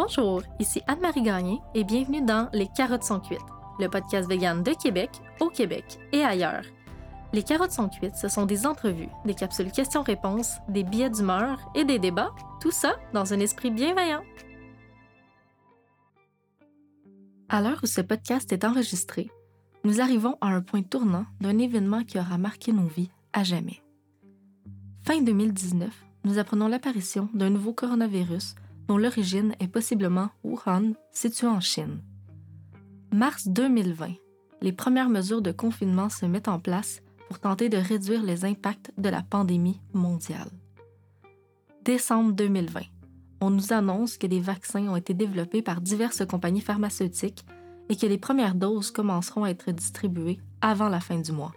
Bonjour, ici Anne-Marie Gagné et bienvenue dans Les carottes sont cuites, le podcast vegan de Québec, au Québec et ailleurs. Les carottes sont cuites, ce sont des entrevues, des capsules questions-réponses, des billets d'humeur et des débats, tout ça dans un esprit bienveillant. À l'heure où ce podcast est enregistré, nous arrivons à un point tournant d'un événement qui aura marqué nos vies à jamais. Fin 2019, nous apprenons l'apparition d'un nouveau coronavirus dont l'origine est possiblement Wuhan, situé en Chine. Mars 2020, les premières mesures de confinement se mettent en place pour tenter de réduire les impacts de la pandémie mondiale. Décembre 2020, on nous annonce que des vaccins ont été développés par diverses compagnies pharmaceutiques et que les premières doses commenceront à être distribuées avant la fin du mois.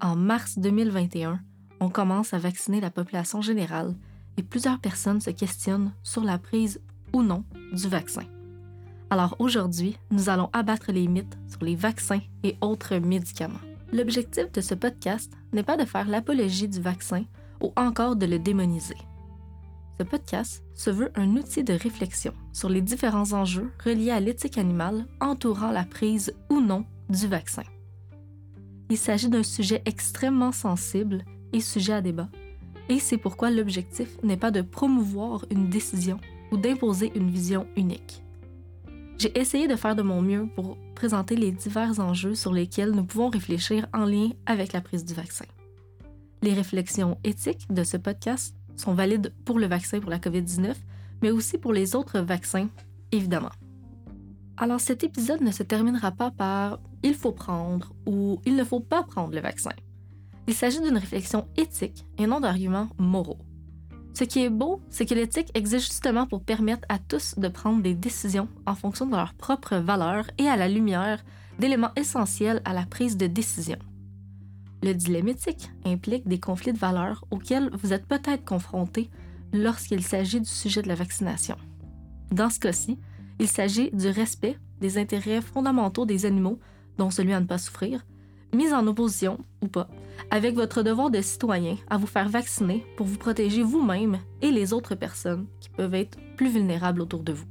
En mars 2021, on commence à vacciner la population générale et plusieurs personnes se questionnent sur la prise ou non du vaccin. Alors aujourd'hui, nous allons abattre les mythes sur les vaccins et autres médicaments. L'objectif de ce podcast n'est pas de faire l'apologie du vaccin ou encore de le démoniser. Ce podcast se veut un outil de réflexion sur les différents enjeux reliés à l'éthique animale entourant la prise ou non du vaccin. Il s'agit d'un sujet extrêmement sensible et sujet à débat, et c'est pourquoi l'objectif n'est pas de promouvoir une décision ou d'imposer une vision unique. J'ai essayé de faire de mon mieux pour présenter les divers enjeux sur lesquels nous pouvons réfléchir en lien avec la prise du vaccin. Les réflexions éthiques de ce podcast sont valides pour le vaccin pour la COVID-19, mais aussi pour les autres vaccins, évidemment. Alors cet épisode ne se terminera pas par il faut prendre ou il ne faut pas prendre le vaccin. Il s'agit d'une réflexion éthique et non d'arguments moraux. Ce qui est beau, c'est que l'éthique existe justement pour permettre à tous de prendre des décisions en fonction de leurs propres valeurs et à la lumière d'éléments essentiels à la prise de décision. Le dilemme éthique implique des conflits de valeurs auxquels vous êtes peut-être confrontés lorsqu'il s'agit du sujet de la vaccination. Dans ce cas-ci, il s'agit du respect des intérêts fondamentaux des animaux, dont celui à ne pas souffrir, mis en opposition, ou pas, avec votre devoir de citoyen à vous faire vacciner pour vous protéger vous-même et les autres personnes qui peuvent être plus vulnérables autour de vous.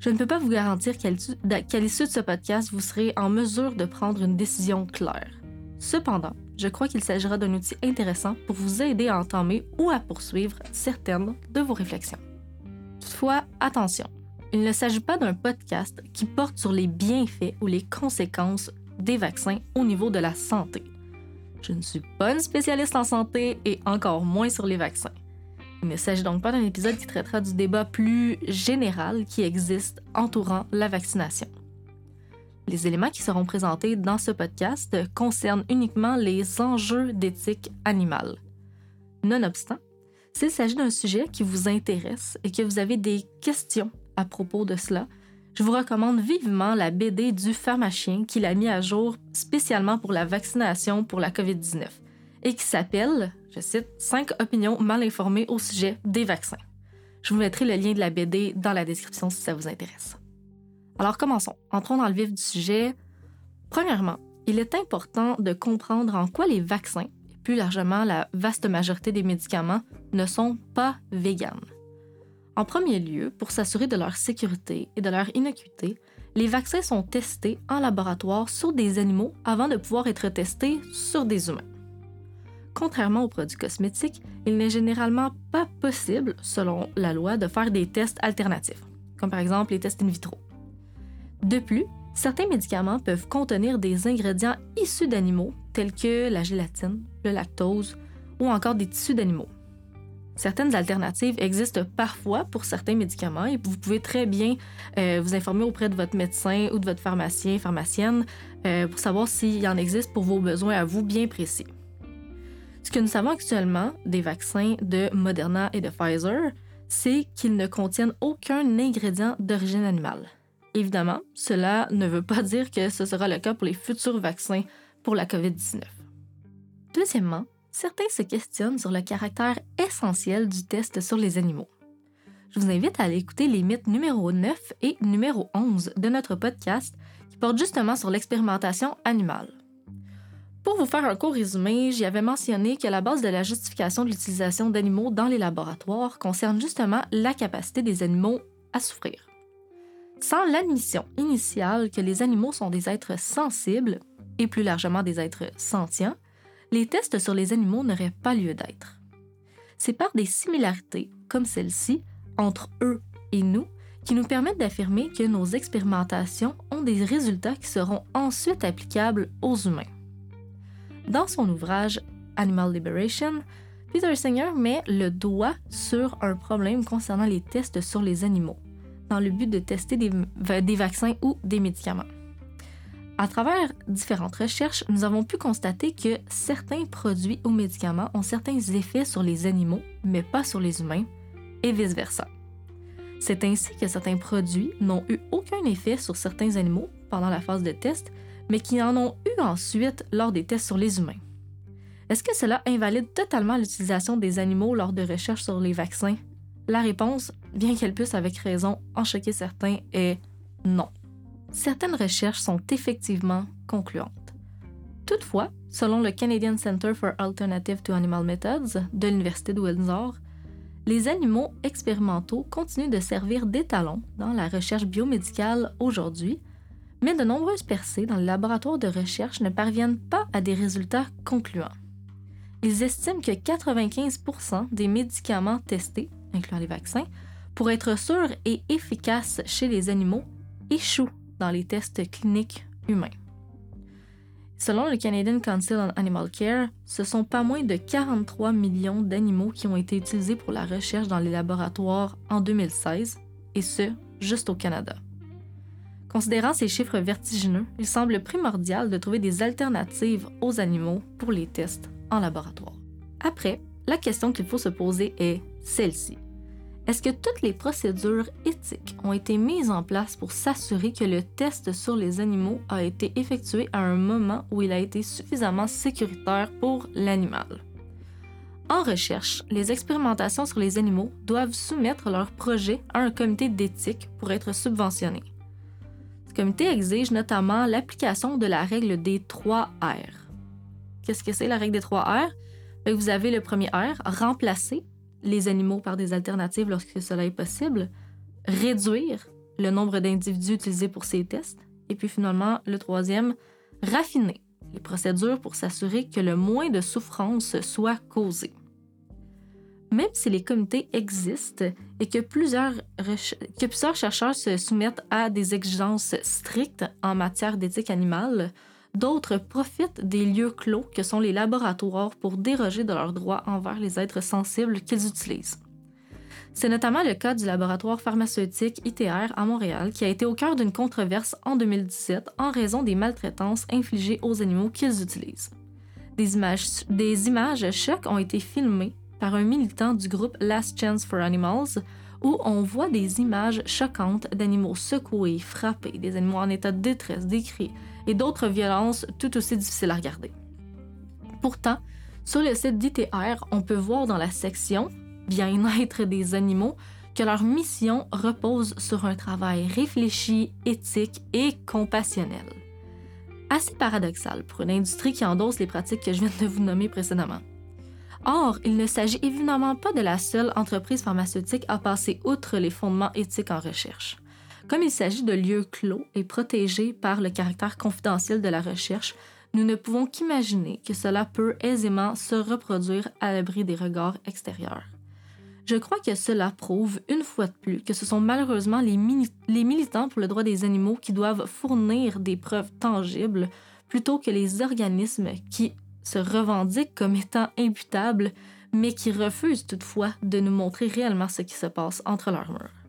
Je ne peux pas vous garantir qu'à l'issue de ce podcast, vous serez en mesure de prendre une décision claire. Cependant, je crois qu'il s'agira d'un outil intéressant pour vous aider à entamer ou à poursuivre certaines de vos réflexions. Toutefois, attention, il ne s'agit pas d'un podcast qui porte sur les bienfaits ou les conséquences des vaccins au niveau de la santé. Je ne suis pas une spécialiste en santé et encore moins sur les vaccins. Il ne s'agit donc pas d'un épisode qui traitera du débat plus général qui existe entourant la vaccination. Les éléments qui seront présentés dans ce podcast concernent uniquement les enjeux d'éthique animale. Nonobstant, s'il s'agit d'un sujet qui vous intéresse et que vous avez des questions à propos de cela, je vous recommande vivement la BD du pharmacien qu'il a mis à jour spécialement pour la vaccination pour la COVID-19 et qui s'appelle, je cite, 5 opinions mal informées au sujet des vaccins. Je vous mettrai le lien de la BD dans la description si ça vous intéresse. Alors commençons. Entrons dans le vif du sujet. Premièrement, il est important de comprendre en quoi les vaccins, et plus largement la vaste majorité des médicaments, ne sont pas véganes. En premier lieu, pour s'assurer de leur sécurité et de leur innocuité, les vaccins sont testés en laboratoire sur des animaux avant de pouvoir être testés sur des humains. Contrairement aux produits cosmétiques, il n'est généralement pas possible, selon la loi, de faire des tests alternatifs, comme par exemple les tests in vitro. De plus, certains médicaments peuvent contenir des ingrédients issus d'animaux, tels que la gélatine, le lactose ou encore des tissus d'animaux. Certaines alternatives existent parfois pour certains médicaments et vous pouvez très bien euh, vous informer auprès de votre médecin ou de votre pharmacien, pharmacienne, euh, pour savoir s'il en existe pour vos besoins à vous bien précis. Ce que nous savons actuellement des vaccins de Moderna et de Pfizer, c'est qu'ils ne contiennent aucun ingrédient d'origine animale. Évidemment, cela ne veut pas dire que ce sera le cas pour les futurs vaccins pour la COVID-19. Deuxièmement, certains se questionnent sur le caractère essentiel du test sur les animaux. Je vous invite à aller écouter les mythes numéro 9 et numéro 11 de notre podcast qui portent justement sur l'expérimentation animale. Pour vous faire un court résumé, j'y avais mentionné que la base de la justification de l'utilisation d'animaux dans les laboratoires concerne justement la capacité des animaux à souffrir. Sans l'admission initiale que les animaux sont des êtres sensibles, et plus largement des êtres sentients, les tests sur les animaux n'auraient pas lieu d'être. C'est par des similarités, comme celle-ci, entre eux et nous, qui nous permettent d'affirmer que nos expérimentations ont des résultats qui seront ensuite applicables aux humains. Dans son ouvrage Animal Liberation, Peter Singer met le doigt sur un problème concernant les tests sur les animaux, dans le but de tester des, des vaccins ou des médicaments. À travers différentes recherches, nous avons pu constater que certains produits ou médicaments ont certains effets sur les animaux, mais pas sur les humains, et vice-versa. C'est ainsi que certains produits n'ont eu aucun effet sur certains animaux pendant la phase de test, mais qui en ont eu ensuite lors des tests sur les humains. Est-ce que cela invalide totalement l'utilisation des animaux lors de recherches sur les vaccins? La réponse, bien qu'elle puisse avec raison en choquer certains, est non. Certaines recherches sont effectivement concluantes. Toutefois, selon le Canadian Center for Alternative to Animal Methods de l'Université de Windsor, les animaux expérimentaux continuent de servir d'étalon dans la recherche biomédicale aujourd'hui, mais de nombreuses percées dans les laboratoires de recherche ne parviennent pas à des résultats concluants. Ils estiment que 95% des médicaments testés, incluant les vaccins, pour être sûrs et efficaces chez les animaux, échouent dans les tests cliniques humains. Selon le Canadian Council on Animal Care, ce sont pas moins de 43 millions d'animaux qui ont été utilisés pour la recherche dans les laboratoires en 2016, et ce, juste au Canada. Considérant ces chiffres vertigineux, il semble primordial de trouver des alternatives aux animaux pour les tests en laboratoire. Après, la question qu'il faut se poser est celle-ci. Est-ce que toutes les procédures éthiques ont été mises en place pour s'assurer que le test sur les animaux a été effectué à un moment où il a été suffisamment sécuritaire pour l'animal? En recherche, les expérimentations sur les animaux doivent soumettre leur projet à un comité d'éthique pour être subventionné. Le comité exige notamment l'application de la règle des 3 R. Qu'est-ce que c'est la règle des 3 R? Ben, vous avez le premier R, remplacer les animaux par des alternatives lorsque cela est possible, réduire le nombre d'individus utilisés pour ces tests, et puis finalement, le troisième, raffiner les procédures pour s'assurer que le moins de souffrance soit causée même si les comités existent et que plusieurs, que plusieurs chercheurs se soumettent à des exigences strictes en matière d'éthique animale, d'autres profitent des lieux clos que sont les laboratoires pour déroger de leurs droits envers les êtres sensibles qu'ils utilisent. C'est notamment le cas du laboratoire pharmaceutique ITR à Montréal qui a été au cœur d'une controverse en 2017 en raison des maltraitances infligées aux animaux qu'ils utilisent. Des images, des images chocs ont été filmées par un militant du groupe Last Chance for Animals, où on voit des images choquantes d'animaux secoués, frappés, des animaux en état de détresse, des cris et d'autres violences tout aussi difficiles à regarder. Pourtant, sur le site d'ITR, on peut voir dans la section Bien-être des animaux que leur mission repose sur un travail réfléchi, éthique et compassionnel. Assez paradoxal pour une industrie qui endosse les pratiques que je viens de vous nommer précédemment. Or, il ne s'agit évidemment pas de la seule entreprise pharmaceutique à passer outre les fondements éthiques en recherche. Comme il s'agit de lieux clos et protégés par le caractère confidentiel de la recherche, nous ne pouvons qu'imaginer que cela peut aisément se reproduire à l'abri des regards extérieurs. Je crois que cela prouve une fois de plus que ce sont malheureusement les, militants pour le droit des animaux qui doivent fournir des preuves tangibles plutôt que les organismes qui se revendiquent comme étant imputables, mais qui refusent toutefois de nous montrer réellement ce qui se passe entre leurs murs.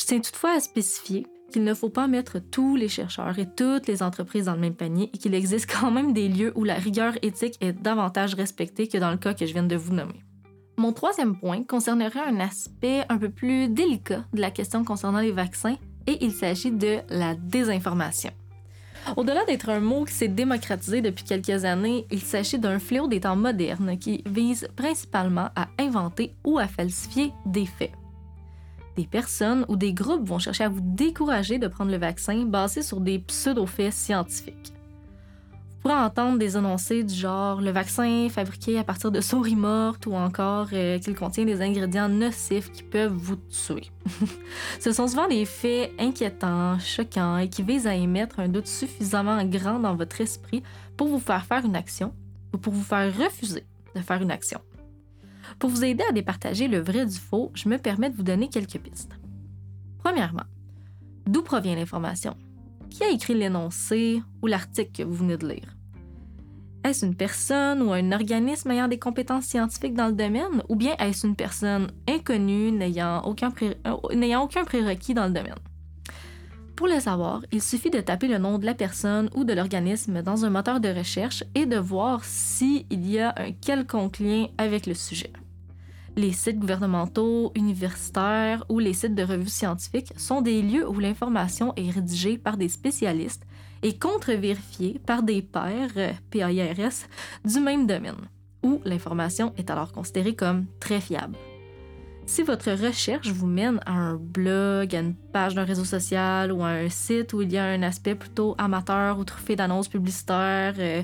Je tiens toutefois à spécifier qu'il ne faut pas mettre tous les chercheurs et toutes les entreprises dans le même panier et qu'il existe quand même des lieux où la rigueur éthique est davantage respectée que dans le cas que je viens de vous nommer. Mon troisième point concernerait un aspect un peu plus délicat de la question concernant les vaccins et il s'agit de la désinformation. Au-delà d'être un mot qui s'est démocratisé depuis quelques années, il s'agit d'un fléau des temps modernes qui vise principalement à inventer ou à falsifier des faits. Des personnes ou des groupes vont chercher à vous décourager de prendre le vaccin basé sur des pseudo-faits scientifiques. Vous pourrez entendre des énoncés du genre le vaccin fabriqué à partir de souris mortes ou encore euh, qu'il contient des ingrédients nocifs qui peuvent vous tuer. Ce sont souvent des faits inquiétants, choquants et qui visent à émettre un doute suffisamment grand dans votre esprit pour vous faire faire une action ou pour vous faire refuser de faire une action. Pour vous aider à départager le vrai du faux, je me permets de vous donner quelques pistes. Premièrement, d'où provient l'information? Qui a écrit l'énoncé ou l'article que vous venez de lire? Est-ce une personne ou un organisme ayant des compétences scientifiques dans le domaine ou bien est-ce une personne inconnue n'ayant aucun, euh, prérequis dans le domaine? Pour le savoir, il suffit de taper le nom de la personne ou de l'organisme dans un moteur de recherche et de voir s'il y a un quelconque lien avec le sujet. Les sites gouvernementaux, universitaires ou les sites de revues scientifiques sont des lieux où l'information est rédigée par des spécialistes et contre-vérifiée par des pairs, euh, PAIRS, du même domaine, où l'information est alors considérée comme très fiable. Si votre recherche vous mène à un blog, à une page d'un réseau social ou à un site où il y a un aspect plutôt amateur ou truffé d'annonces publicitaires, euh,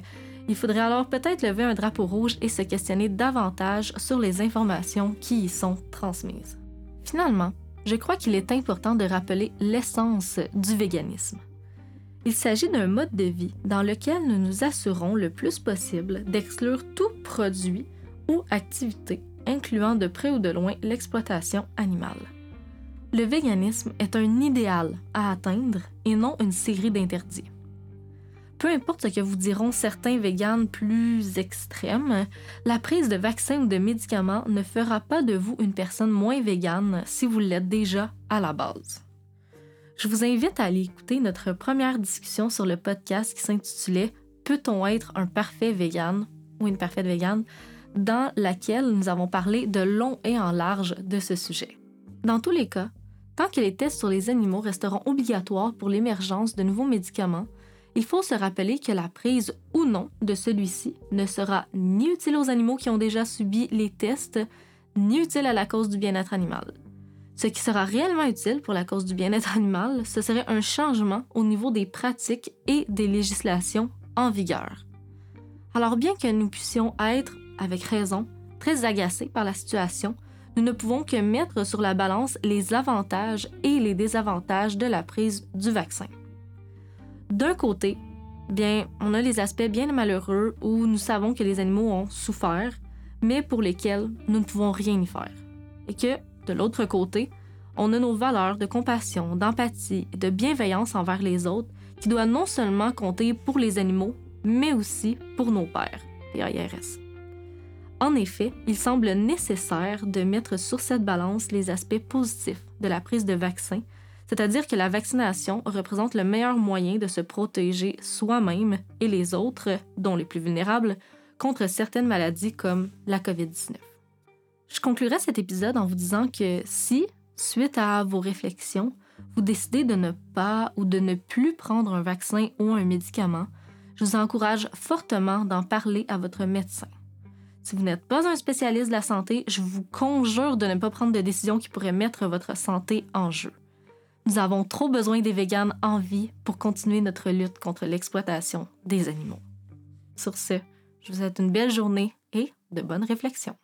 il faudrait alors peut-être lever un drapeau rouge et se questionner davantage sur les informations qui y sont transmises. Finalement, je crois qu'il est important de rappeler l'essence du véganisme. Il s'agit d'un mode de vie dans lequel nous nous assurons le plus possible d'exclure tout produit ou activité incluant de près ou de loin l'exploitation animale. Le véganisme est un idéal à atteindre et non une série d'interdits. Peu importe ce que vous diront certains véganes plus extrêmes, la prise de vaccins ou de médicaments ne fera pas de vous une personne moins végane si vous l'êtes déjà à la base. Je vous invite à aller écouter notre première discussion sur le podcast qui s'intitulait Peut-on être un parfait vegan ou une parfaite végane dans laquelle nous avons parlé de long et en large de ce sujet. Dans tous les cas, tant que les tests sur les animaux resteront obligatoires pour l'émergence de nouveaux médicaments, il faut se rappeler que la prise ou non de celui-ci ne sera ni utile aux animaux qui ont déjà subi les tests, ni utile à la cause du bien-être animal. Ce qui sera réellement utile pour la cause du bien-être animal, ce serait un changement au niveau des pratiques et des législations en vigueur. Alors bien que nous puissions être avec raison, très agacés par la situation, nous ne pouvons que mettre sur la balance les avantages et les désavantages de la prise du vaccin. D'un côté, bien, on a les aspects bien malheureux où nous savons que les animaux ont souffert, mais pour lesquels nous ne pouvons rien y faire. Et que, de l'autre côté, on a nos valeurs de compassion, d'empathie et de bienveillance envers les autres qui doivent non seulement compter pour les animaux, mais aussi pour nos pères, les IRS. En effet, il semble nécessaire de mettre sur cette balance les aspects positifs de la prise de vaccin, c'est-à-dire que la vaccination représente le meilleur moyen de se protéger soi-même et les autres, dont les plus vulnérables, contre certaines maladies comme la COVID-19. Je conclurai cet épisode en vous disant que si, suite à vos réflexions, vous décidez de ne pas ou de ne plus prendre un vaccin ou un médicament, je vous encourage fortement d'en parler à votre médecin. Si vous n'êtes pas un spécialiste de la santé, je vous conjure de ne pas prendre de décisions qui pourraient mettre votre santé en jeu. Nous avons trop besoin des véganes en vie pour continuer notre lutte contre l'exploitation des animaux. Sur ce, je vous souhaite une belle journée et de bonnes réflexions.